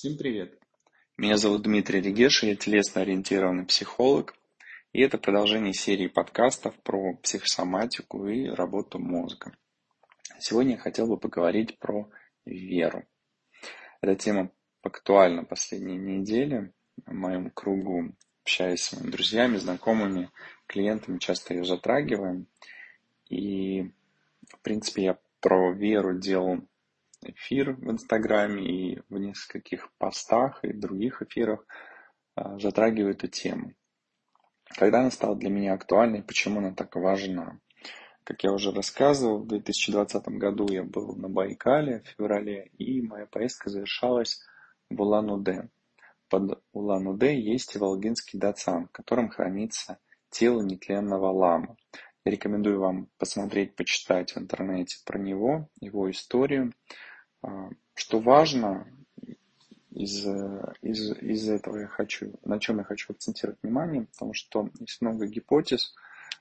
Всем привет! Меня зовут Дмитрий Регеш, я телесно-ориентированный психолог, и это продолжение серии подкастов про психосоматику и работу мозга. Сегодня я хотел бы поговорить про веру. Эта тема актуальна последние недели. В моем кругу, общаясь с моими друзьями, знакомыми, клиентами, часто ее затрагиваем. И, в принципе, я про веру делал эфир в Инстаграме и в нескольких постах и других эфирах а, затрагиваю эту тему. Когда она стала для меня актуальной, почему она так важна? Как я уже рассказывал, в 2020 году я был на Байкале в феврале, и моя поездка завершалась в Улан-Удэ. Под Улан-Удэ есть Волгинский Дацан, в котором хранится тело нетленного лама. Я рекомендую вам посмотреть, почитать в интернете про него, его историю. А, что важно из, из, из этого я хочу, на чем я хочу акцентировать внимание, потому что есть много гипотез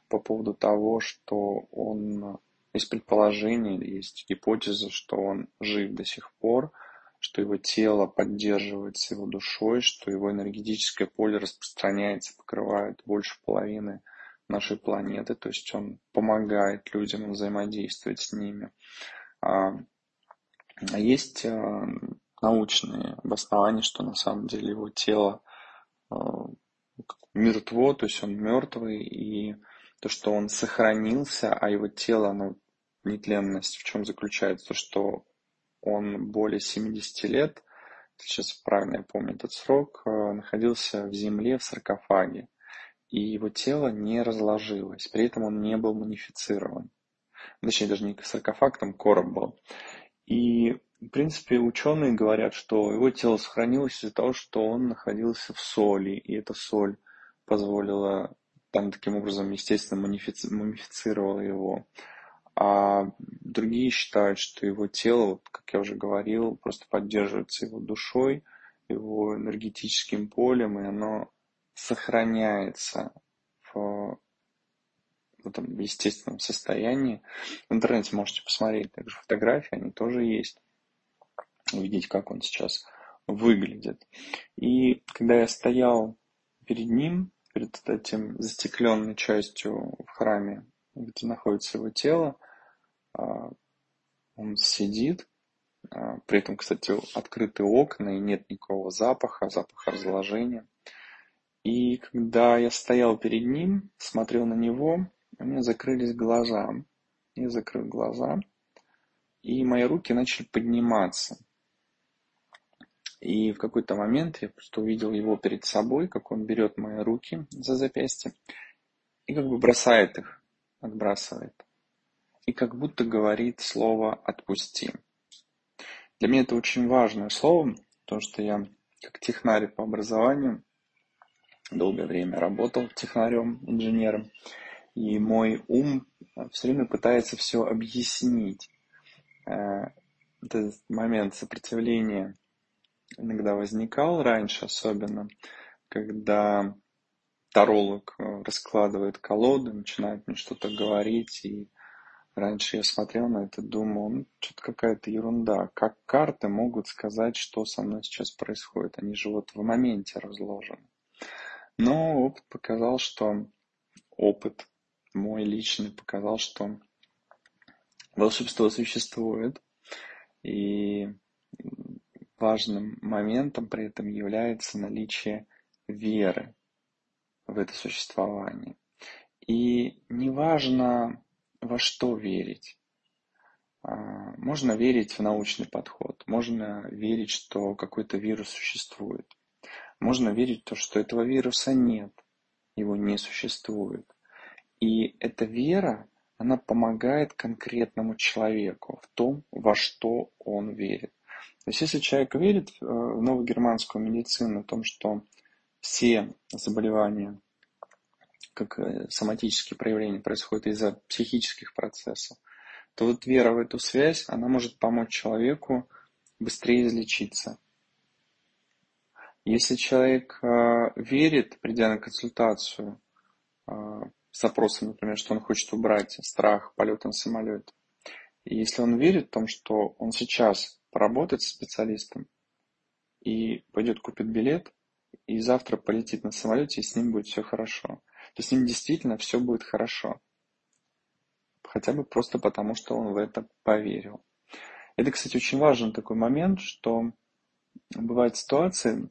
по поводу того, что он, есть предположение, есть гипотеза, что он жив до сих пор, что его тело поддерживается его душой, что его энергетическое поле распространяется, покрывает больше половины нашей планеты, то есть он помогает людям взаимодействовать с ними. А, есть э, научные обоснования, что на самом деле его тело э, мертво, то есть он мертвый, и то, что он сохранился, а его тело, оно, нетленность в чем заключается, то, что он более 70 лет, сейчас правильно я помню этот срок, э, находился в земле в саркофаге, и его тело не разложилось, при этом он не был мунифицирован. Точнее, даже не саркофаг, там короб был. И, в принципе, ученые говорят, что его тело сохранилось из-за того, что он находился в соли, и эта соль позволила, там таким образом, естественно, мумифици- мумифицировала его. А другие считают, что его тело, вот, как я уже говорил, просто поддерживается его душой, его энергетическим полем, и оно сохраняется в в этом естественном состоянии. В интернете можете посмотреть также фотографии, они тоже есть. Увидеть, как он сейчас выглядит. И когда я стоял перед ним, перед этим застекленной частью в храме, где находится его тело, а, он сидит, а, при этом, кстати, открыты окна и нет никакого запаха, запаха разложения. И когда я стоял перед ним, смотрел на него, у меня закрылись глаза. Я закрыл глаза, и мои руки начали подниматься. И в какой-то момент я просто увидел его перед собой, как он берет мои руки за запястье и как бы бросает их, отбрасывает. И как будто говорит слово «отпусти». Для меня это очень важное слово, потому что я как технарь по образованию долгое время работал технарем, инженером. И мой ум все время пытается все объяснить. Э, этот момент сопротивления иногда возникал раньше, особенно, когда таролог э, раскладывает колоды, начинает мне что-то говорить, и раньше я смотрел на это, думал, ну, что-то какая-то ерунда. Как карты могут сказать, что со мной сейчас происходит? Они же вот в моменте разложены. Но опыт показал, что опыт мой личный показал, что волшебство существует, и важным моментом при этом является наличие веры в это существование. И неважно, во что верить. А, можно верить в научный подход, можно верить, что какой-то вирус существует. Можно верить в то, что этого вируса нет, его не существует. И эта вера, она помогает конкретному человеку в том, во что он верит. То есть если человек верит в э, новую германскую медицину, о том, что все заболевания, как э, соматические проявления, происходят из-за психических процессов, то вот вера в эту связь, она может помочь человеку быстрее излечиться. Если человек э, верит, придя на консультацию, запросом, например, что он хочет убрать страх полета на самолете. И если он верит в том, что он сейчас поработает с специалистом, и пойдет купит билет, и завтра полетит на самолете, и с ним будет все хорошо. То с ним действительно все будет хорошо. Хотя бы просто потому, что он в это поверил. Это, кстати, очень важный такой момент, что бывают ситуации,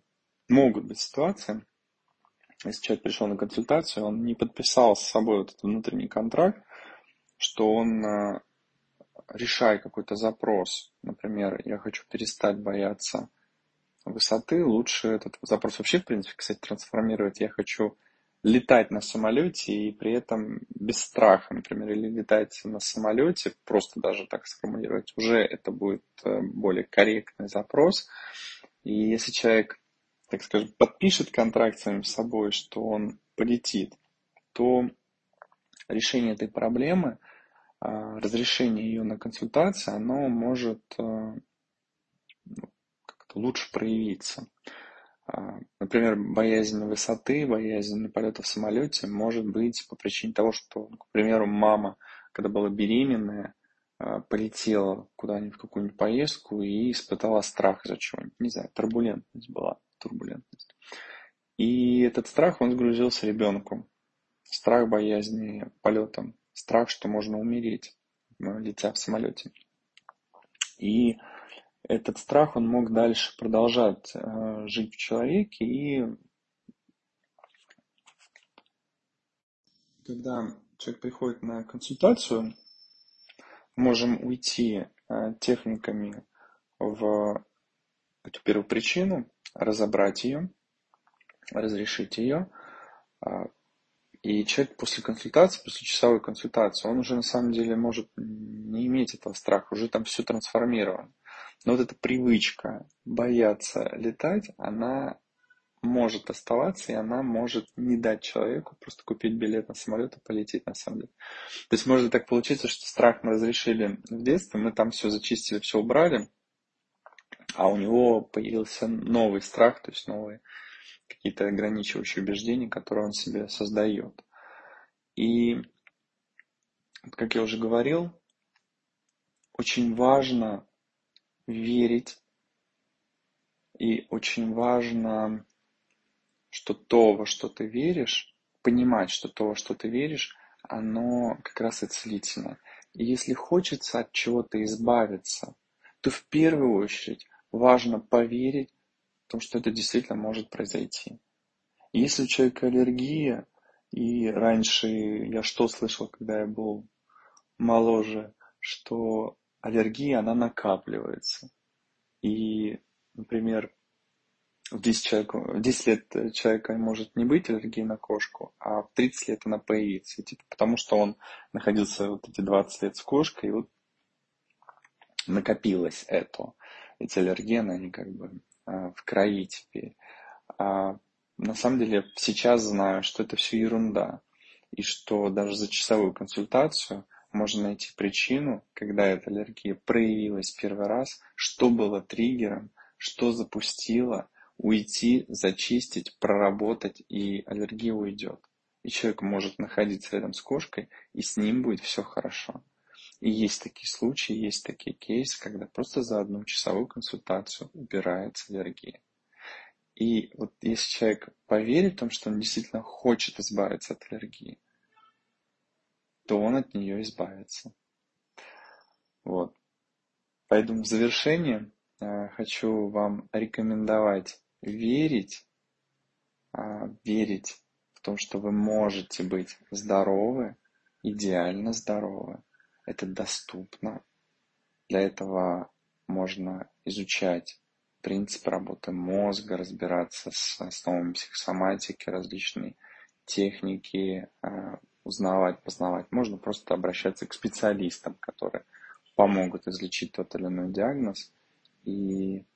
могут быть ситуации, если человек пришел на консультацию, он не подписал с собой вот этот внутренний контракт, что он, э, решая какой-то запрос, например, я хочу перестать бояться высоты, лучше этот запрос вообще, в принципе, кстати, трансформировать. Я хочу летать на самолете и при этом без страха, например, или летать на самолете, просто даже так сформулировать, уже это будет э, более корректный запрос. И если человек, так скажем, подпишет контракт самим собой, что он полетит, то решение этой проблемы, а, разрешение ее на консультацию, оно может э, ну, как-то лучше проявиться. А, например, боязнь высоты, боязнь полета в самолете может быть по причине того, что, к примеру, мама, когда была беременная, а, полетела куда-нибудь в какую-нибудь поездку и испытала страх из-за чего-нибудь. Не знаю, турбулентность была, турбулентность. И этот страх, он сгрузился ребенку. Страх боязни полетом, страх, что можно умереть, летя в самолете. И этот страх, он мог дальше продолжать э, жить в человеке. И когда человек приходит на консультацию, можем уйти э, техниками в эту первую причину, разобрать ее, разрешить ее. Э, и человек после консультации, после часовой консультации, он уже на самом деле может не иметь этого страха, уже там все трансформировано. Но вот эта привычка бояться летать, она может оставаться, и она может не дать человеку просто купить билет на самолет и полететь на самом деле. То есть может так получиться, что страх мы разрешили в детстве, мы там все зачистили, все убрали, а у него появился новый страх, то есть новые какие-то ограничивающие убеждения, которые он себе создает. И, как я уже говорил, очень важно верить. И очень важно, что то, во что ты веришь, понимать, что то, во что ты веришь, оно как раз и целительно. И если хочется от чего-то избавиться, то в первую очередь важно поверить в том, что это действительно может произойти. если у человека аллергия, и раньше я что слышал, когда я был моложе, что аллергия, она накапливается. И, например, в 10, человек, в 10 лет человека может не быть аллергии на кошку, а в 30 лет она появится. Типа, потому что он находился вот эти 20 лет с кошкой, и вот накопилось это. Эти аллергены, они как бы а, в крови теперь. А на самом деле сейчас знаю, что это все ерунда. И что даже за часовую консультацию – можно найти причину, когда эта аллергия проявилась первый раз, что было триггером, что запустило, уйти, зачистить, проработать, и аллергия уйдет. И человек может находиться рядом с кошкой, и с ним будет все хорошо. И есть такие случаи, есть такие кейсы, когда просто за одну часовую консультацию убирается аллергия. И вот если человек поверит в том, что он действительно хочет избавиться от аллергии, то он от нее избавится. Вот. Поэтому в завершение э, хочу вам рекомендовать верить, э, верить в том, что вы можете быть здоровы, идеально здоровы. Это доступно. Для этого можно изучать принцип работы мозга, разбираться с основами психосоматики, различные техники, э, узнавать, познавать. Можно просто обращаться к специалистам, которые помогут излечить тот или иной диагноз. И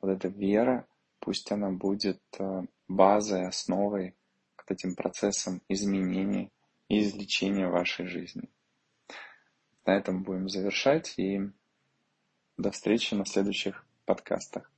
вот эта вера, пусть она будет э, базой, основой к этим процессам изменений и излечения вашей жизни. На этом будем завершать и до встречи на следующих подкастах.